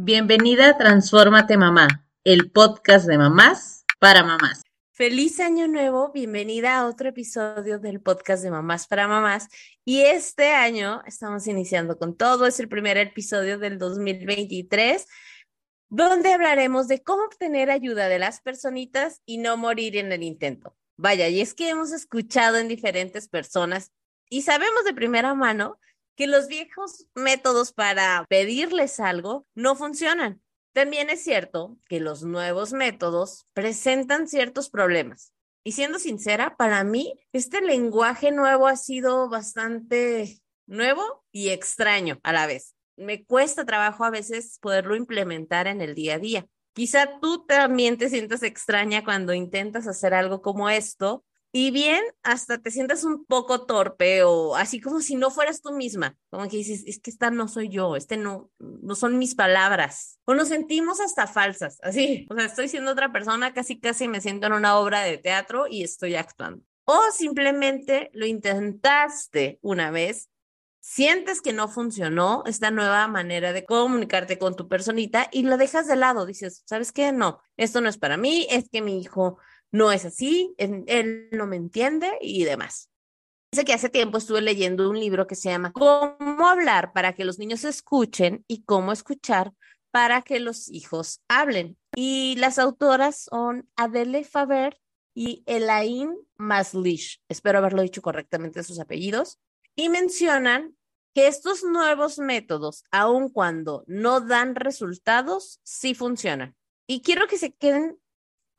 Bienvenida a Transfórmate Mamá, el podcast de mamás para mamás. Feliz año nuevo, bienvenida a otro episodio del podcast de Mamás para Mamás. Y este año estamos iniciando con todo, es el primer episodio del 2023, donde hablaremos de cómo obtener ayuda de las personitas y no morir en el intento. Vaya, y es que hemos escuchado en diferentes personas y sabemos de primera mano que los viejos métodos para pedirles algo no funcionan. También es cierto que los nuevos métodos presentan ciertos problemas. Y siendo sincera, para mí este lenguaje nuevo ha sido bastante nuevo y extraño a la vez. Me cuesta trabajo a veces poderlo implementar en el día a día. Quizá tú también te sientas extraña cuando intentas hacer algo como esto y bien, hasta te sientas un poco torpe o así como si no fueras tú misma, como que dices, es que esta no soy yo, este no, no son mis palabras. O nos sentimos hasta falsas, así, o sea, estoy siendo otra persona, casi casi me siento en una obra de teatro y estoy actuando. O simplemente lo intentaste una vez, sientes que no funcionó esta nueva manera de comunicarte con tu personita y lo dejas de lado, dices, ¿sabes qué? No, esto no es para mí, es que mi hijo no es así, él, no me entiende y demás. Dice que hace tiempo estuve leyendo un libro que se llama Cómo hablar para que los niños escuchen y cómo escuchar para que los hijos hablen. Y las autoras son Adele Faber y Elaine Maslish. Espero haberlo dicho correctamente sus apellidos. Y mencionan que estos nuevos métodos, aun cuando no dan resultados, sí funcionan. Y quiero que se queden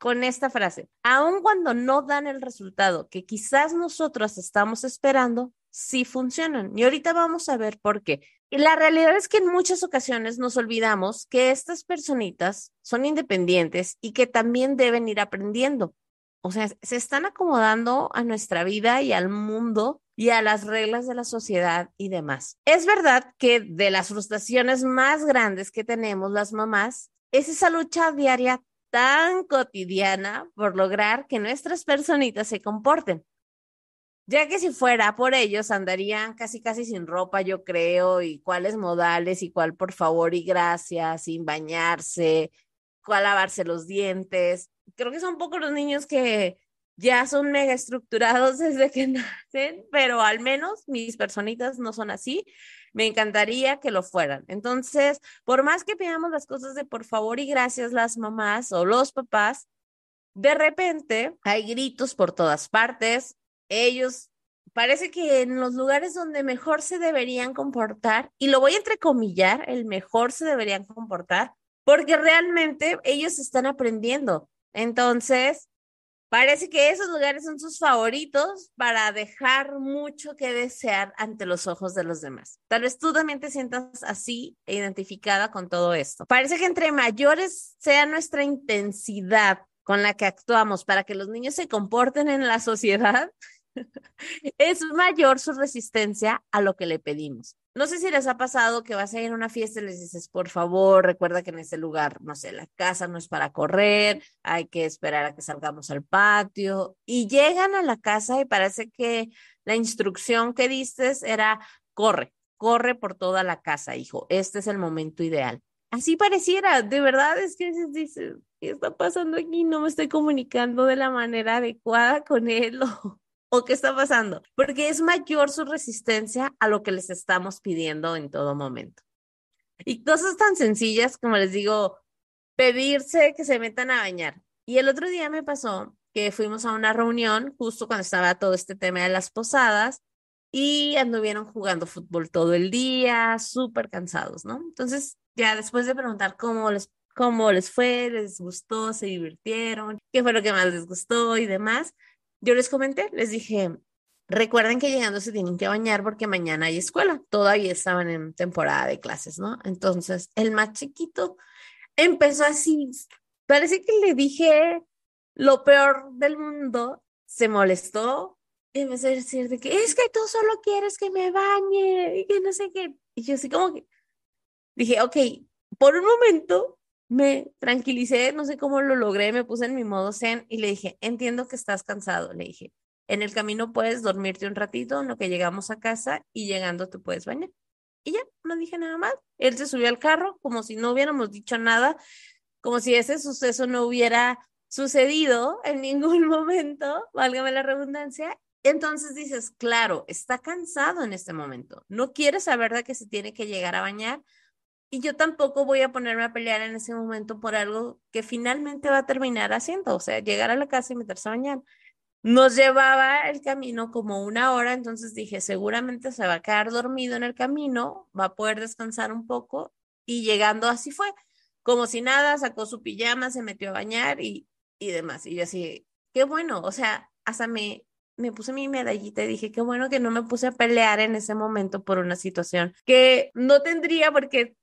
con esta frase, aun cuando no dan el resultado que quizás nosotros estamos esperando, sí funcionan. Y ahorita vamos a ver por qué. Y la realidad es que en muchas ocasiones nos olvidamos que estas personitas son independientes y que también deben ir aprendiendo. O sea, se están acomodando a nuestra vida y al mundo y a las reglas de la sociedad y demás. Es verdad que de las frustraciones más grandes que tenemos las mamás es esa lucha diaria tan cotidiana por lograr que nuestras personitas se comporten. Ya que si fuera por ellos, andarían casi casi sin ropa, yo creo, y cuáles modales, y cuál por favor y gracias, sin bañarse, cuál lavarse los dientes. Creo que son pocos los niños que ya son mega estructurados desde que nacen, pero al menos mis personitas no son así. Me encantaría que lo fueran. Entonces, por más que pidamos las cosas de por favor y gracias las mamás o los papás, de repente hay gritos por todas partes. Ellos parece que en los lugares donde mejor se deberían comportar, y lo voy a entrecomillar, el mejor se deberían comportar, porque realmente ellos están aprendiendo. Entonces, Parece que esos lugares son sus favoritos para dejar mucho que desear ante los ojos de los demás. Tal vez tú también te sientas así e identificada con todo esto. Parece que entre mayores sea nuestra intensidad con la que actuamos para que los niños se comporten en la sociedad, es mayor su resistencia a lo que le pedimos. No sé si les ha pasado que vas a ir a una fiesta y les dices, por favor, recuerda que en ese lugar, no sé, la casa no es para correr, hay que esperar a que salgamos al patio. Y llegan a la casa y parece que la instrucción que diste era, corre, corre por toda la casa, hijo, este es el momento ideal. Así pareciera, de verdad es que dices, ¿qué está pasando aquí? No me estoy comunicando de la manera adecuada con él ¿O qué está pasando? Porque es mayor su resistencia a lo que les estamos pidiendo en todo momento. Y cosas tan sencillas como les digo, pedirse que se metan a bañar. Y el otro día me pasó que fuimos a una reunión justo cuando estaba todo este tema de las posadas y anduvieron jugando fútbol todo el día, súper cansados, ¿no? Entonces, ya después de preguntar cómo les, cómo les fue, les gustó, se divirtieron, qué fue lo que más les gustó y demás, yo les comenté, les dije, recuerden que llegando se tienen que bañar porque mañana hay escuela. Todavía estaban en temporada de clases, ¿no? Entonces, el más chiquito empezó así, parece que le dije lo peor del mundo, se molestó y empezó a decir de que es que tú solo quieres que me bañe y que no sé qué. Y yo así como que dije, ok, por un momento me tranquilicé, no sé cómo lo logré, me puse en mi modo zen y le dije, entiendo que estás cansado, le dije, en el camino puedes dormirte un ratito en lo que llegamos a casa y llegando te puedes bañar. Y ya, no dije nada más. Él se subió al carro como si no hubiéramos dicho nada, como si ese suceso no hubiera sucedido en ningún momento, válgame la redundancia. Entonces dices, claro, está cansado en este momento, no quiere saber de que se tiene que llegar a bañar y yo tampoco voy a ponerme a pelear en ese momento por algo que finalmente va a terminar haciendo, o sea, llegar a la casa y meterse a bañar. Nos llevaba el camino como una hora, entonces dije, seguramente se va a quedar dormido en el camino, va a poder descansar un poco y llegando así fue, como si nada, sacó su pijama, se metió a bañar y, y demás. Y yo así, qué bueno, o sea, hasta me, me puse mi medallita y dije, qué bueno que no me puse a pelear en ese momento por una situación que no tendría por qué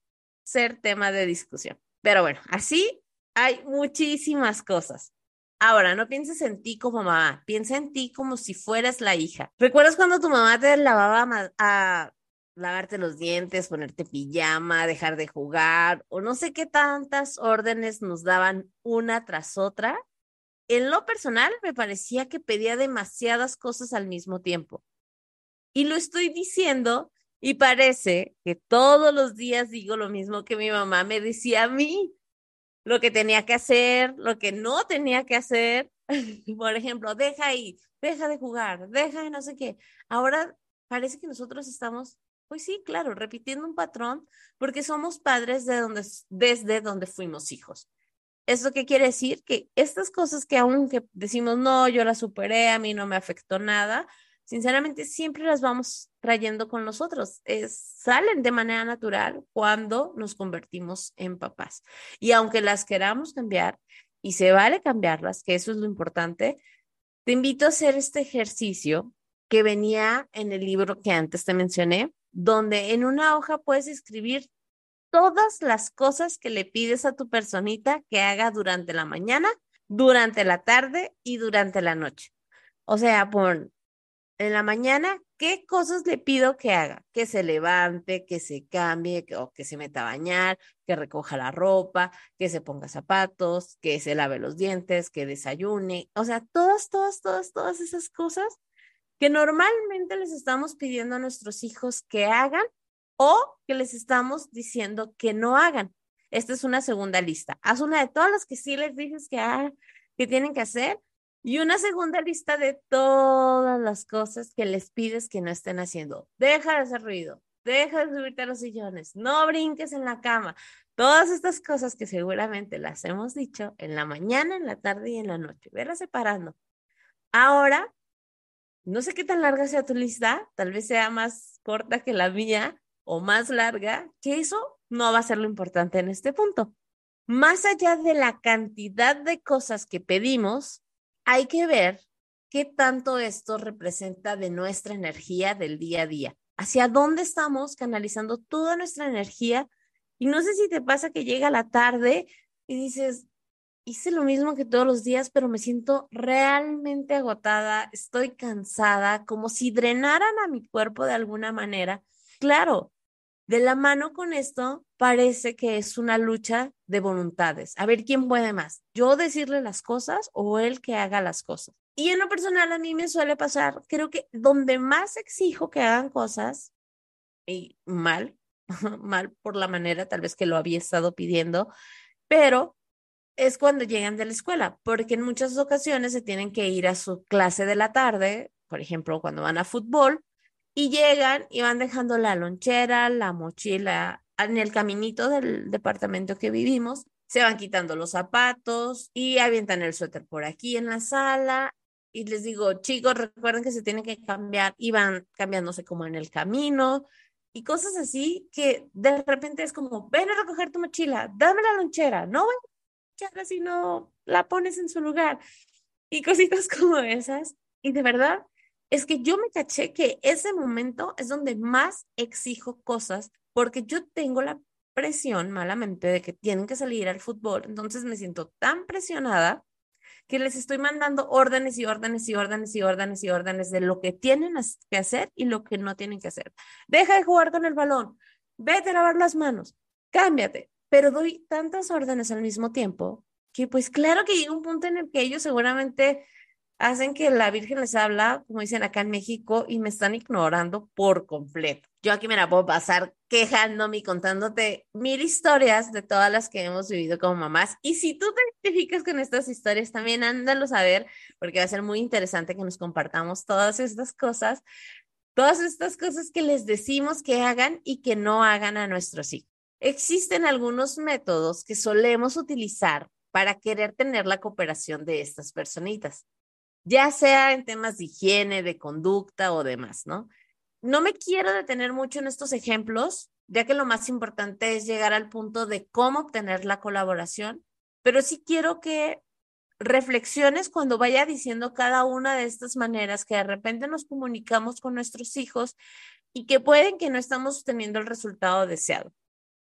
ser tema de discusión. Pero bueno, así hay muchísimas cosas. Ahora, no pienses en ti como mamá, piensa en ti como si fueras la hija. ¿Recuerdas cuando tu mamá te lavaba a lavarte los dientes, ponerte pijama, dejar de jugar o no sé qué tantas órdenes nos daban una tras otra? En lo personal, me parecía que pedía demasiadas cosas al mismo tiempo. Y lo estoy diciendo y parece que todos los días digo lo mismo que mi mamá me decía a mí lo que tenía que hacer, lo que no tenía que hacer. Por ejemplo, deja ahí, deja de jugar, deja de no sé qué. Ahora parece que nosotros estamos, pues sí, claro, repitiendo un patrón porque somos padres de donde, desde donde fuimos hijos. ¿Eso qué quiere decir? Que estas cosas que aunque decimos, no, yo las superé, a mí no me afectó nada, sinceramente siempre las vamos trayendo con nosotros. Es, salen de manera natural cuando nos convertimos en papás. Y aunque las queramos cambiar, y se vale cambiarlas, que eso es lo importante, te invito a hacer este ejercicio que venía en el libro que antes te mencioné, donde en una hoja puedes escribir todas las cosas que le pides a tu personita que haga durante la mañana, durante la tarde y durante la noche. O sea, pon en la mañana, ¿qué cosas le pido que haga? Que se levante, que se cambie, que, se meta a bañar, que recoja la ropa, que se ponga zapatos, que se lave los dientes, que desayune. O sea, todas, todas, todas, todas esas cosas que normalmente les estamos pidiendo a nuestros hijos que hagan o que les estamos diciendo que no hagan. Esta es una segunda lista. Haz una de todas las que sí les dices que, que tienen que hacer y una segunda lista de todas las cosas que les pides que no estén haciendo. Deja de hacer ruido, deja de subirte a los sillones, no brinques en la cama. Todas estas cosas que seguramente las hemos dicho en la mañana, en la tarde y en la noche. Verlas separando. Ahora, no sé qué tan larga sea tu lista, tal vez sea más corta que la mía o más larga, que eso no va a ser lo importante en este punto. Más allá de la cantidad de cosas que pedimos, hay que ver qué tanto esto representa de nuestra energía del día a día, hacia dónde estamos canalizando toda nuestra energía. Y no sé si te pasa que llega la tarde y dices, hice lo mismo que todos los días, pero me siento realmente agotada, estoy cansada, como si drenaran a mi cuerpo de alguna manera. Claro, de la mano con esto, parece que es una lucha de voluntades. A ver quién puede más, yo decirle las cosas o él que haga las cosas. Y en lo personal a mí me suele pasar, creo que donde más exijo que hagan cosas, y mal, mal por la manera tal vez que lo había estado pidiendo, pero es cuando llegan de la escuela, porque en muchas ocasiones se tienen que ir a su clase de la tarde, por ejemplo, cuando van a fútbol, y llegan y van dejando la lonchera, la mochila en el caminito del departamento que vivimos. Se van quitando los zapatos y avientan el suéter por aquí en la sala. Y les digo, chicos, recuerden que se tienen que cambiar y van cambiándose como en el camino y cosas así que de repente es como, ven a recoger tu mochila, dame la lonchera, no voy a si no la pones en su lugar. Y cositas como esas. Y de verdad, es que yo me caché que ese momento es donde más exijo cosas porque yo tengo la presión malamente de que tienen que salir al fútbol, entonces me siento tan presionada que les estoy mandando órdenes y órdenes y órdenes y órdenes y órdenes de lo que tienen que hacer y lo que no tienen que hacer. Deja de jugar con el balón, vete a lavar las manos, cámbiate, pero doy tantas órdenes al mismo tiempo que pues claro que llega un punto en el que ellos seguramente hacen que la Virgen les habla, como dicen acá en México, y me están ignorando por completo. Yo aquí me la puedo pasar quejándome y contándote mil historias de todas las que hemos vivido como mamás. Y si tú te identificas con estas historias, también ándalo a ver, porque va a ser muy interesante que nos compartamos todas estas cosas, todas estas cosas que les decimos que hagan y que no hagan a nuestros hijos. Existen algunos métodos que solemos utilizar para querer tener la cooperación de estas personitas ya sea en temas de higiene, de conducta o demás, ¿no? No me quiero detener mucho en estos ejemplos, ya que lo más importante es llegar al punto de cómo obtener la colaboración, pero sí quiero que reflexiones cuando vaya diciendo cada una de estas maneras que de repente nos comunicamos con nuestros hijos y que pueden que no estamos teniendo el resultado deseado.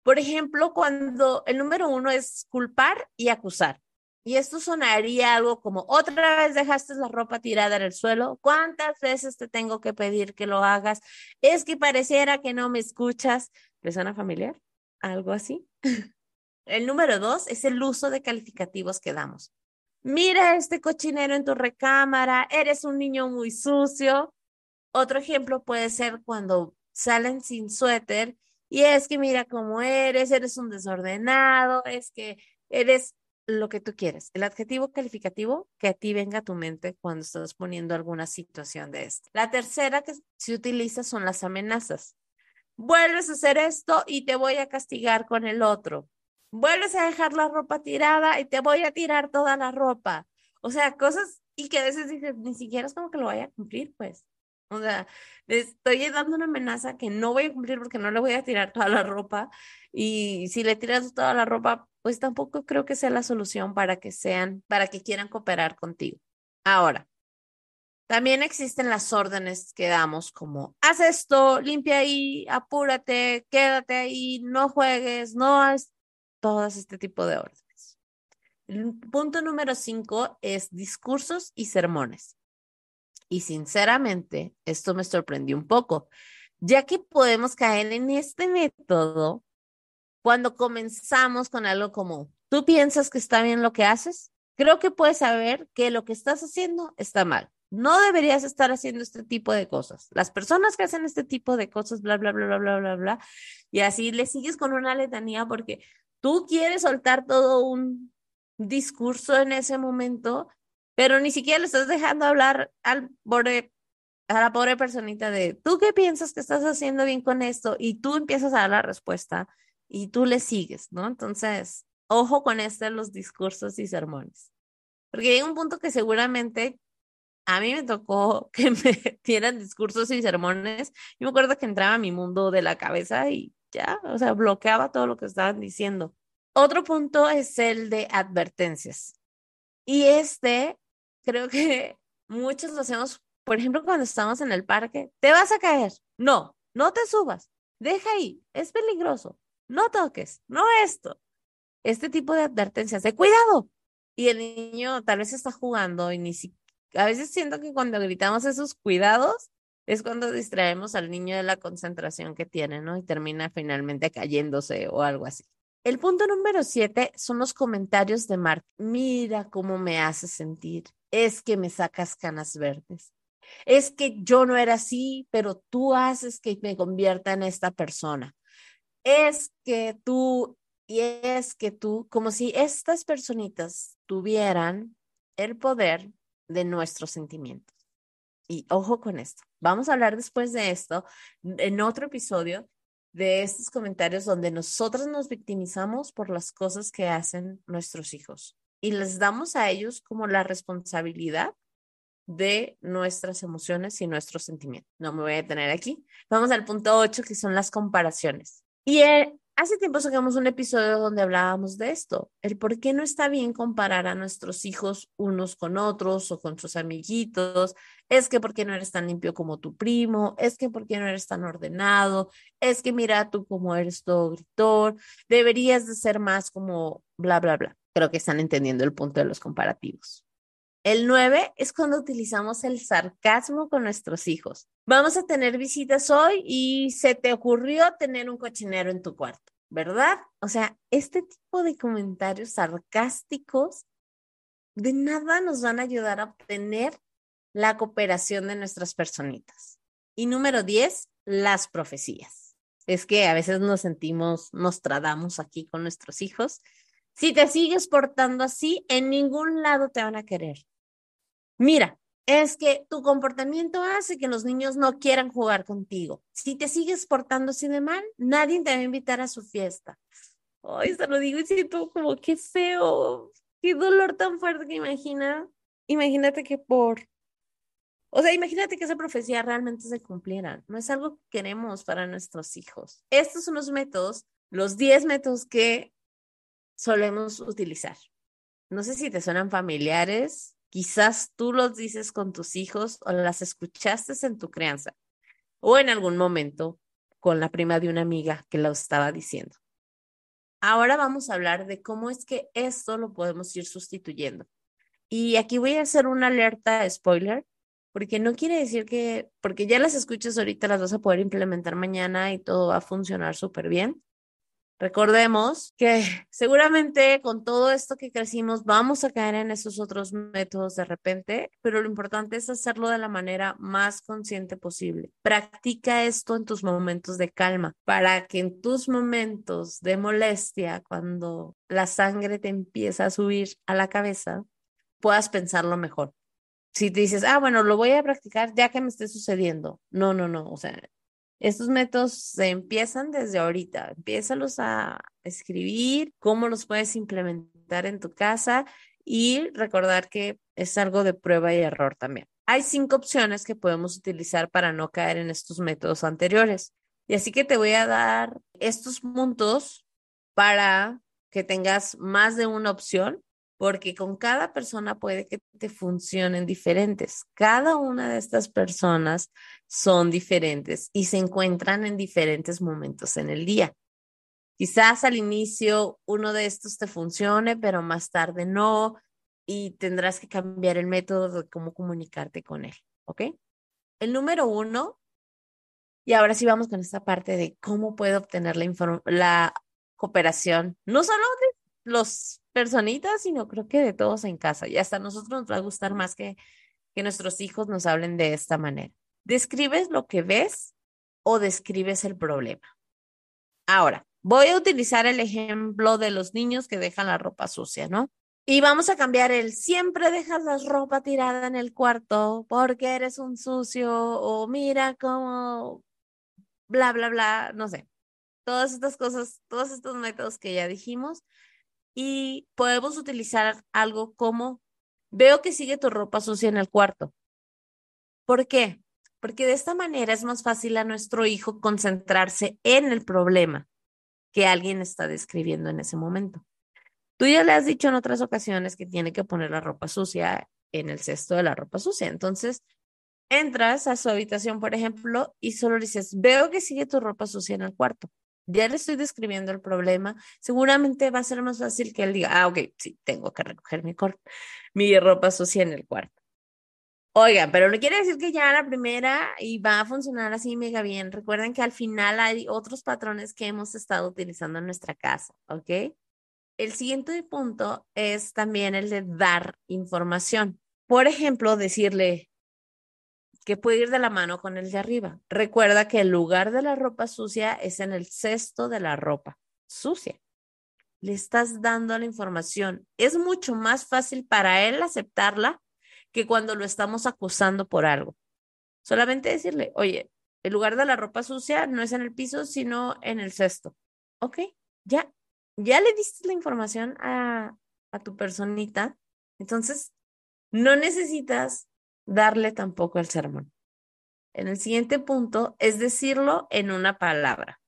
Por ejemplo, cuando el número uno es culpar y acusar. Y esto sonaría algo como, otra vez dejaste la ropa tirada en el suelo, ¿cuántas veces te tengo que pedir que lo hagas? Es que pareciera que no me escuchas. ¿Le suena familiar? Algo así. el número dos es el uso de calificativos que damos. Mira este cochinero en tu recámara, eres un niño muy sucio. Otro ejemplo puede ser cuando salen sin suéter y es que mira cómo eres, eres un desordenado, es que eres lo que tú quieres, el adjetivo calificativo que a ti venga a tu mente cuando estás poniendo alguna situación de esto. La tercera que se utiliza son las amenazas. Vuelves a hacer esto y te voy a castigar con el otro. Vuelves a dejar la ropa tirada y te voy a tirar toda la ropa. O sea, cosas y que a veces dices, ni siquiera es como que lo vaya a cumplir, pues. O sea, le estoy dando una amenaza que no voy a cumplir porque no le voy a tirar toda la ropa. Y si le tiras toda la ropa, pues tampoco creo que sea la solución para que sean, para que quieran cooperar contigo. Ahora, también existen las órdenes que damos como, haz esto, limpia ahí, apúrate, quédate ahí, no juegues, no haz todas este tipo de órdenes. El punto número cinco es discursos y sermones. Y sinceramente, esto me sorprendió un poco, ya que podemos caer en este método cuando comenzamos con algo como, ¿tú piensas que está bien lo que haces? Creo que puedes saber que lo que estás haciendo está mal. No deberías estar haciendo este tipo de cosas. Las personas que hacen este tipo de cosas, bla, bla, bla, bla, bla, bla, bla, y así le sigues con una letanía porque tú quieres soltar todo un discurso en ese momento, pero ni siquiera le estás dejando hablar al pobre, a la pobre personita de, ¿tú qué piensas que estás haciendo bien con esto? Y tú empiezas a dar la respuesta y tú le sigues, ¿no? Entonces, ojo con este los discursos y sermones. Porque hay un punto que seguramente a mí me tocó que me dieran discursos y sermones. Yo me acuerdo que entraba a mi mundo de la cabeza y ya, o sea, bloqueaba todo lo que estaban diciendo. Otro punto es el de advertencias. Y este, creo que muchos lo hacemos, por ejemplo, cuando estamos en el parque, te vas a caer. No, no te subas. Deja ahí, es peligroso no toques, no esto. Este tipo de advertencias de cuidado. Y el niño tal vez está jugando y ni siquiera, a veces siento que cuando gritamos esos cuidados es cuando distraemos al niño de la concentración que tiene, ¿no? Y termina finalmente cayéndose o algo así. El punto número siete son los comentarios de Mark. Mira cómo me hace sentir. Es que me sacas canas verdes. Es que yo no era así, pero tú haces que me convierta en esta persona es que tú y es que tú, como si estas personitas tuvieran el poder de nuestros sentimientos. Y ojo con esto. Vamos a hablar después de esto en otro episodio de estos comentarios donde nosotros nos victimizamos por las cosas que hacen nuestros hijos y les damos a ellos como la responsabilidad de nuestras emociones y nuestros sentimientos. No me voy a detener aquí. Vamos al punto 8, que son las comparaciones. Y eh, hace tiempo sacamos un episodio donde hablábamos de esto, el por qué no está bien comparar a nuestros hijos unos con otros o con sus amiguitos, es que por qué no eres tan limpio como tu primo, es que por qué no eres tan ordenado, es que mira tú cómo eres todo gritor, deberías de ser más como bla, bla, bla. Creo que están entendiendo el punto de los comparativos. El 9 es cuando utilizamos el sarcasmo con nuestros hijos. Vamos a tener visitas hoy y se te ocurrió tener un cochinero en tu cuarto, ¿verdad? O sea, este tipo de comentarios sarcásticos de nada nos van a ayudar a obtener la cooperación de nuestras personitas. Y número 10, las profecías. Es que a veces nos sentimos, nos tradamos aquí con nuestros hijos. Si te sigues portando así, en ningún lado te van a querer. Mira, es que tu comportamiento hace que los niños no quieran jugar contigo. Si te sigues portando así de mal, nadie te va a invitar a su fiesta. Ay, se lo digo y siento como qué feo, qué dolor tan fuerte que imagina. Imagínate que por, o sea, imagínate que esa profecía realmente se cumpliera. No es algo que queremos para nuestros hijos. Estos son los métodos, los 10 métodos que solemos utilizar. No sé si te suenan familiares, quizás tú los dices con tus hijos o las escuchaste en tu crianza o en algún momento con la prima de una amiga que lo estaba diciendo. Ahora vamos a hablar de cómo es que esto lo podemos ir sustituyendo. Y aquí voy a hacer una alerta spoiler, porque no quiere decir que, porque ya las escuchas ahorita, las vas a poder implementar mañana y todo va a funcionar súper bien. Recordemos que seguramente con todo esto que crecimos vamos a caer en esos otros métodos de repente, pero lo importante es hacerlo de la manera más consciente posible. Practica esto en tus momentos de calma para que en tus momentos de molestia, cuando la sangre te empieza a subir a la cabeza, puedas pensarlo mejor. Si te dices, ah, bueno, lo voy a practicar ya que me esté sucediendo. No, no, no. O sea, estos métodos se empiezan desde ahorita. Empiézalos a escribir, cómo los puedes implementar en tu casa y recordar que es algo de prueba y error también. Hay cinco opciones que podemos utilizar para no caer en estos métodos anteriores. Y así que te voy a dar estos puntos para que tengas más de una opción porque con cada persona puede que te funcionen diferentes. Cada una de estas personas son diferentes y se encuentran en diferentes momentos en el día. Quizás al inicio uno de estos te funcione, pero más tarde no, y tendrás que cambiar el método de cómo comunicarte con él, ¿ok? El número uno, y ahora sí vamos con esta parte de cómo puedo obtener la, la cooperación, no solo de los personitas, sino creo que de todos en casa. Y hasta a nosotros nos va a gustar más que, que nuestros hijos nos hablen de esta manera. ¿Describes lo que ves o describes el problema? Ahora, voy a utilizar el ejemplo de los niños que dejan la ropa sucia, ¿no? Y vamos a cambiar el siempre dejas la ropa tirada en el cuarto porque eres un sucio o mira cómo bla, bla, bla, no sé. Todas estas cosas, todos estos métodos que ya dijimos, y podemos utilizar algo como, veo que sigue tu ropa sucia en el cuarto. ¿Por qué? Porque de esta manera es más fácil a nuestro hijo concentrarse en el problema que alguien está describiendo en ese momento. Tú ya le has dicho en otras ocasiones que tiene que poner la ropa sucia en el cesto de la ropa sucia. Entonces, entras a su habitación, por ejemplo, y solo dices, veo que sigue tu ropa sucia en el cuarto ya le estoy describiendo el problema, seguramente va a ser más fácil que él diga, ah, ok, sí, tengo que recoger mi, ropa sucia en el cuarto. Oigan, pero no quiere decir que ya la primera y va a funcionar así mega bien. Recuerden que al final hay otros patrones que hemos estado utilizando en nuestra casa, ¿ok? El siguiente punto es también el de dar información. Por ejemplo, decirle, que puede ir de la mano con el de arriba. Recuerda que el lugar de la ropa sucia es en el cesto de la ropa sucia. Le estás dando la información. Es mucho más fácil para él aceptarla que cuando lo estamos acusando por algo. Solamente decirle, oye, el lugar de la ropa sucia no es en el piso, sino en el cesto. Ok, ya, ya le diste la información a, a tu personita. Entonces, no necesitas darle tampoco el sermón. En el siguiente punto es decirlo en una palabra.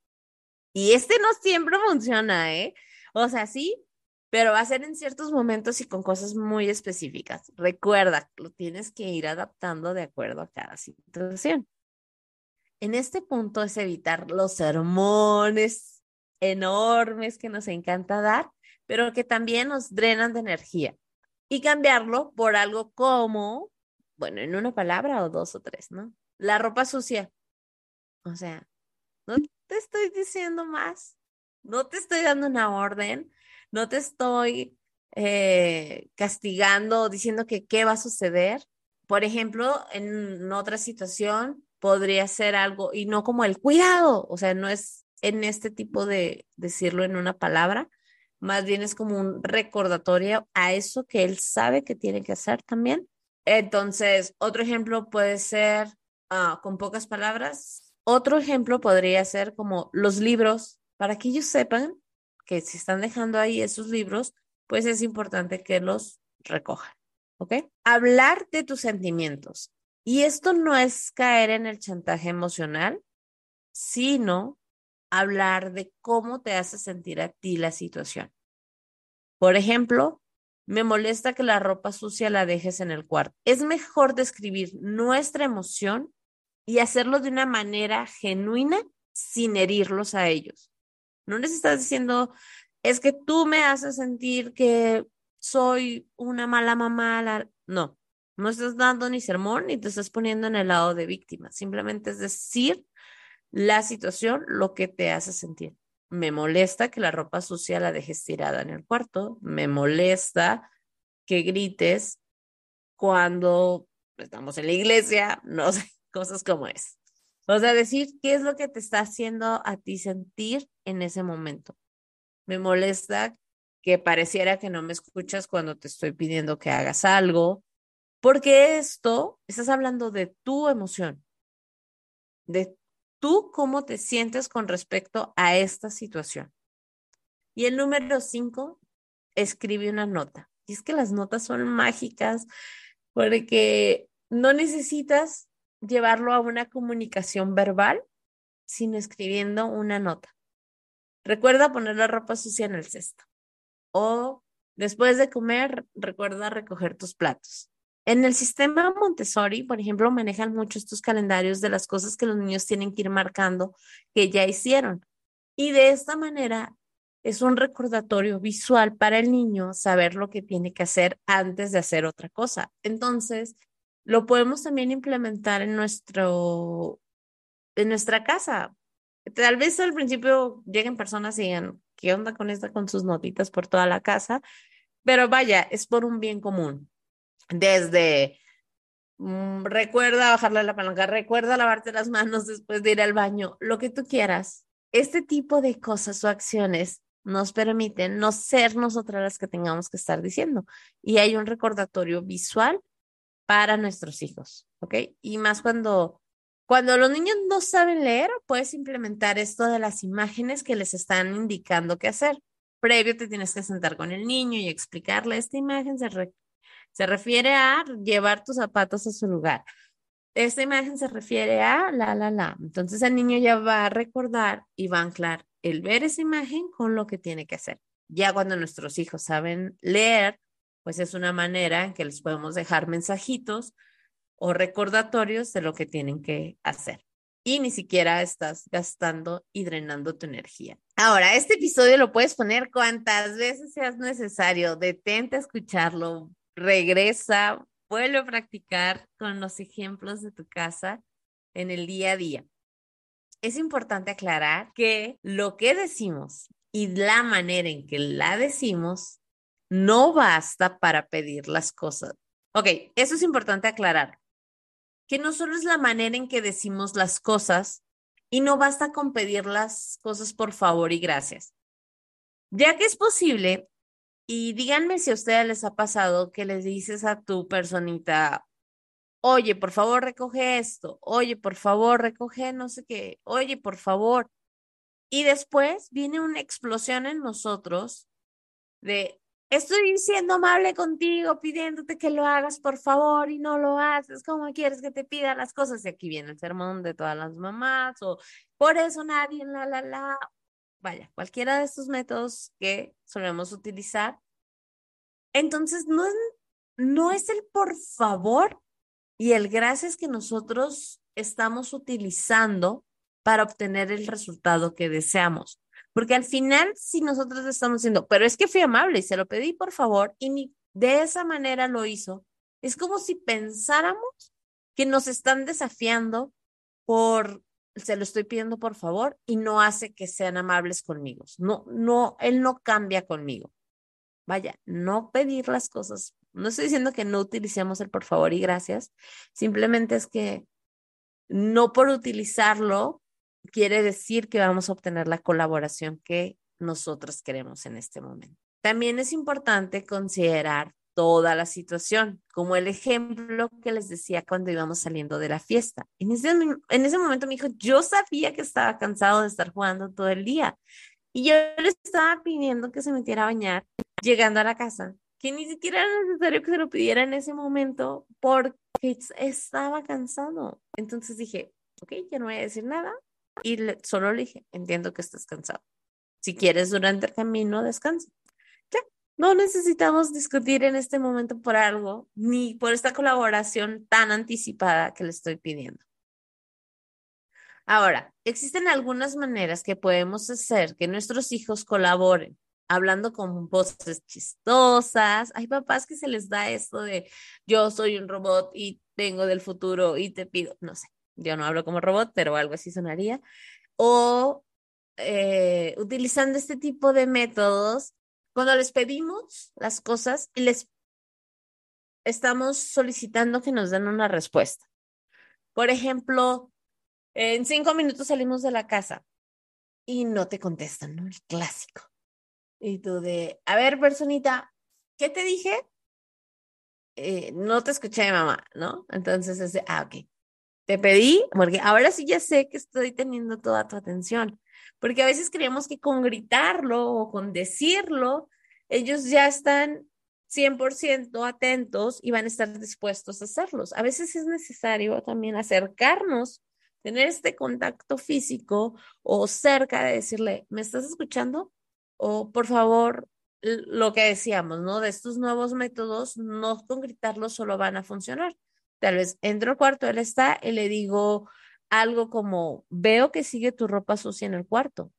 Y este no siempre funciona, ¿eh? O sea, sí, pero va a ser en ciertos momentos y con cosas muy específicas. Recuerda, lo tienes que ir adaptando de acuerdo a cada situación. En este punto es evitar los sermones enormes que nos encanta dar, pero que también nos drenan de energía y cambiarlo por algo como bueno, en una palabra o dos o tres, ¿no? La ropa sucia. O sea, no te estoy diciendo más, no te estoy dando una orden, no te estoy eh, castigando, diciendo que qué va a suceder. Por ejemplo, en otra situación podría ser algo, y no como el cuidado, o sea, no es en este tipo de decirlo en una palabra, más bien es como un recordatorio a eso que él sabe que tiene que hacer también. Entonces, otro ejemplo puede ser ah, con pocas palabras. Otro ejemplo podría ser como los libros, para que ellos sepan que si están dejando ahí esos libros, pues es importante que los recojan. ¿Ok? Hablar de tus sentimientos. Y esto no es caer en el chantaje emocional, sino hablar de cómo te hace sentir a ti la situación. Por ejemplo, me molesta que la ropa sucia la dejes en el cuarto. Es mejor describir nuestra emoción y hacerlo de una manera genuina sin herirlos a ellos. No les estás diciendo, es que tú me haces sentir que soy una mala mamá. No, no estás dando ni sermón ni te estás poniendo en el lado de víctima. Simplemente es decir la situación, lo que te hace sentir. Me molesta que la ropa sucia la dejes tirada en el cuarto. Me molesta que grites cuando estamos en la iglesia, no sé, cosas como es. O sea, decir qué es lo que te está haciendo a ti sentir en ese momento. Me molesta que pareciera que no me escuchas cuando te estoy pidiendo que hagas algo, porque esto, estás hablando de tu emoción, de tú cómo te sientes con respecto a esta situación. Y el número cinco, escribe una nota. Y es que las notas son mágicas porque no necesitas llevarlo a una comunicación verbal, sino escribiendo una nota. Recuerda poner la ropa sucia en el cesto. O después de comer, recuerda recoger tus platos. En el sistema Montessori, por ejemplo, manejan mucho estos calendarios de las cosas que los niños tienen que ir marcando que ya hicieron. Y de esta manera es un recordatorio visual para el niño saber lo que tiene que hacer antes de hacer otra cosa. Entonces, lo podemos también implementar en nuestro en nuestra casa. Tal vez al principio lleguen personas y digan, ¿qué onda con esta con sus notitas por toda la casa? Pero vaya, es por un bien común desde mm, recuerda bajarle la palanca, recuerda lavarte las manos después de ir al baño, lo que tú quieras. Este tipo de cosas o acciones nos permiten no ser nosotras las que tengamos que estar diciendo. Y hay un recordatorio visual para nuestros hijos, ¿ok? Y más cuando, cuando los niños no saben leer, puedes implementar esto de las imágenes que les están indicando qué hacer. Previo te tienes que sentar con el niño y explicarle esta imagen, se, se refiere a llevar tus zapatos a su lugar. Esta imagen se refiere a la, la, la. Entonces el niño ya va a recordar y va a anclar el ver esa imagen con lo que tiene que hacer. Ya cuando nuestros hijos saben leer, pues es una manera en que les podemos dejar mensajitos o recordatorios de lo que tienen que hacer. Y ni siquiera estás gastando y drenando tu energía. Ahora, este episodio lo puedes poner cuantas veces seas necesario. Detente a escucharlo, regresa, vuelve a practicar con los ejemplos de tu casa en el día a día. Es importante aclarar que lo que decimos y la manera en que la decimos no basta para pedir las cosas. Ok, eso es importante aclarar. Que no solo es la manera en que decimos las cosas y no basta con pedir las cosas por favor y gracias. Ya que es posible y díganme si a ustedes les ha pasado que les dices a tu personita, oye, por favor, recoge esto, oye, por favor, recoge no sé qué, oye, por favor. Y después viene una explosión en nosotros de, estoy siendo amable contigo, pidiéndote que lo hagas, por favor, y no lo haces, ¿cómo quieres que te pida las cosas? Y aquí viene el sermón de todas las mamás, o por eso nadie, la, la, la, vaya, cualquiera de estos métodos que solemos utilizar. Entonces, no es, no es el por favor y el gracias que nosotros estamos utilizando para obtener el resultado que deseamos. Porque al final, si nosotros estamos diciendo, pero es que fui amable y se lo pedí por favor y ni de esa manera lo hizo, es como si pensáramos que nos están desafiando por se lo estoy pidiendo por favor y no hace que sean amables conmigo. No, no, él no cambia conmigo. Vaya, no pedir las cosas No estoy diciendo que no utilicemos el por favor y gracias, simplemente es que no por utilizarlo quiere decir que vamos a obtener la colaboración que nosotros queremos en este momento. También es importante considerar toda la situación, como el ejemplo que les decía cuando íbamos saliendo de la fiesta. En ese, en ese momento me dijo, yo sabía que estaba cansado de estar jugando todo el día y yo le estaba pidiendo que se metiera a bañar llegando a la casa, que ni siquiera era necesario que se lo pidiera en ese momento porque estaba cansado. Entonces dije, ok, ya no voy a decir nada y solo le dije, entiendo que estás cansado. Si quieres durante el camino, descansa. No necesitamos discutir en este momento por algo, ni por esta colaboración tan anticipada que le estoy pidiendo. Ahora, existen algunas maneras que podemos hacer que nuestros hijos colaboren, hablando con voces chistosas. Hay papás que se les da esto de yo soy un robot y vengo del futuro y te pido, no sé, yo no hablo como robot, pero algo así sonaría. O eh, utilizando este tipo de métodos cuando les pedimos las cosas y les estamos solicitando que nos den una respuesta. Por ejemplo, en cinco minutos salimos de la casa y no te contestan, ¿no? El clásico. Y tú de, a ver, personita, ¿qué te dije? Eh, no te escuché, mamá, ¿no? Entonces es de, ah, ok. Te pedí, porque ahora sí ya sé que estoy teniendo toda tu atención. Porque a veces creemos que con gritarlo o con decirlo, ellos ya están 100% atentos y van a estar dispuestos a hacerlos. A veces es necesario también acercarnos, tener este contacto físico o cerca de decirle, ¿me estás escuchando? O por favor, lo que decíamos, ¿no? De estos nuevos métodos, no con gritarlo solo van a funcionar. Tal vez entro al cuarto, él está y le digo, algo como, veo que sigue tu ropa sucia en el cuarto.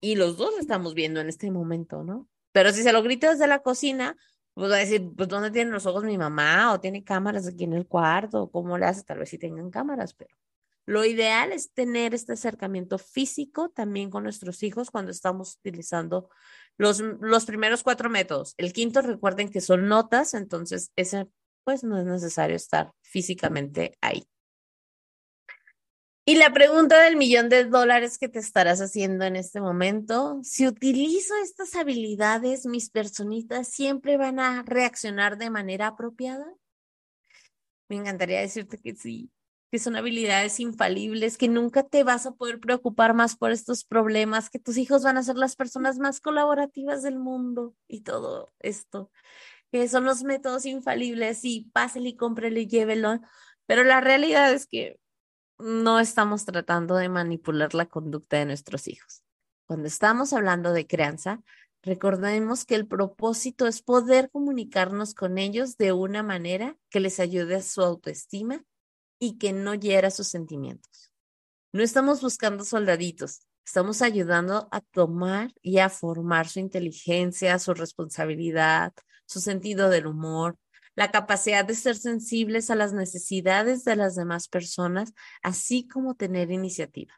Y los dos estamos viendo en este momento, ¿no? Pero si se lo grito desde la cocina, pues va a decir, pues ¿dónde tienen los ojos mi mamá? ¿O tiene cámaras aquí en el cuarto? ¿Cómo le hace? Tal vez sí tengan cámaras, pero lo ideal es tener este acercamiento físico también con nuestros hijos cuando estamos utilizando los, los primeros cuatro métodos. El quinto, recuerden que son notas, entonces ese pues no es necesario estar físicamente ahí. Y la pregunta del millón de dólares que te estarás haciendo en este momento, si utilizo estas habilidades, mis personitas siempre van a reaccionar de manera apropiada. Me encantaría decirte que sí, que son habilidades infalibles, que nunca te vas a poder preocupar más por estos problemas, que tus hijos van a ser las personas más colaborativas del mundo y todo esto, que son los métodos infalibles y pásele y cómprele y llévelo. Pero la realidad es que no estamos tratando de manipular la conducta de nuestros hijos. Cuando estamos hablando de crianza, recordemos que el propósito es poder comunicarnos con ellos de una manera que les ayude a su autoestima y que no hiera sus sentimientos. No estamos buscando soldaditos, estamos ayudando a tomar y a formar su inteligencia, su responsabilidad, su sentido del humor, la capacidad de ser sensibles a las necesidades de las demás personas, así como tener iniciativa.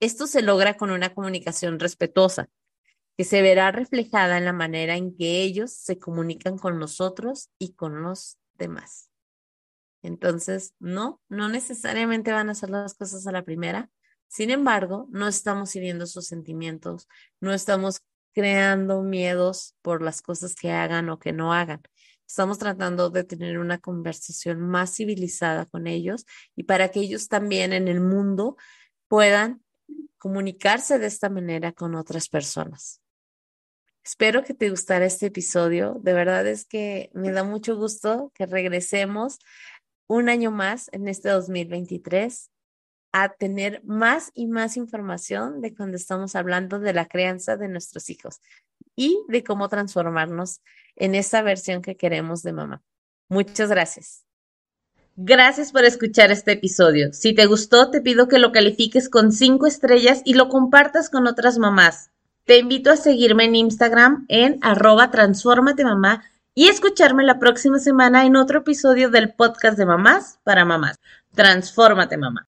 Esto se logra con una comunicación respetuosa, que se verá reflejada en la manera en que ellos se comunican con nosotros y con los demás. Entonces, no, no necesariamente van a hacer las cosas a la primera. Sin embargo, no estamos hiriendo sus sentimientos, no estamos creando miedos por las cosas que hagan o que no hagan. Estamos tratando de tener una conversación más civilizada con ellos y para que ellos también en el mundo puedan comunicarse de esta manera con otras personas. Espero que te gustara este episodio. De verdad es que me da mucho gusto que regresemos un año más en este 2023 a tener más y más información de cuando estamos hablando de la crianza de nuestros hijos y de cómo transformarnos en esa versión que queremos de mamá. Muchas gracias. Gracias por escuchar este episodio. Si te gustó, te pido que lo califiques con cinco estrellas y lo compartas con otras mamás. Te invito a seguirme en Instagram en arroba transformate mamá y escucharme la próxima semana en otro episodio del podcast de mamás para mamás. Transfórmate mamá.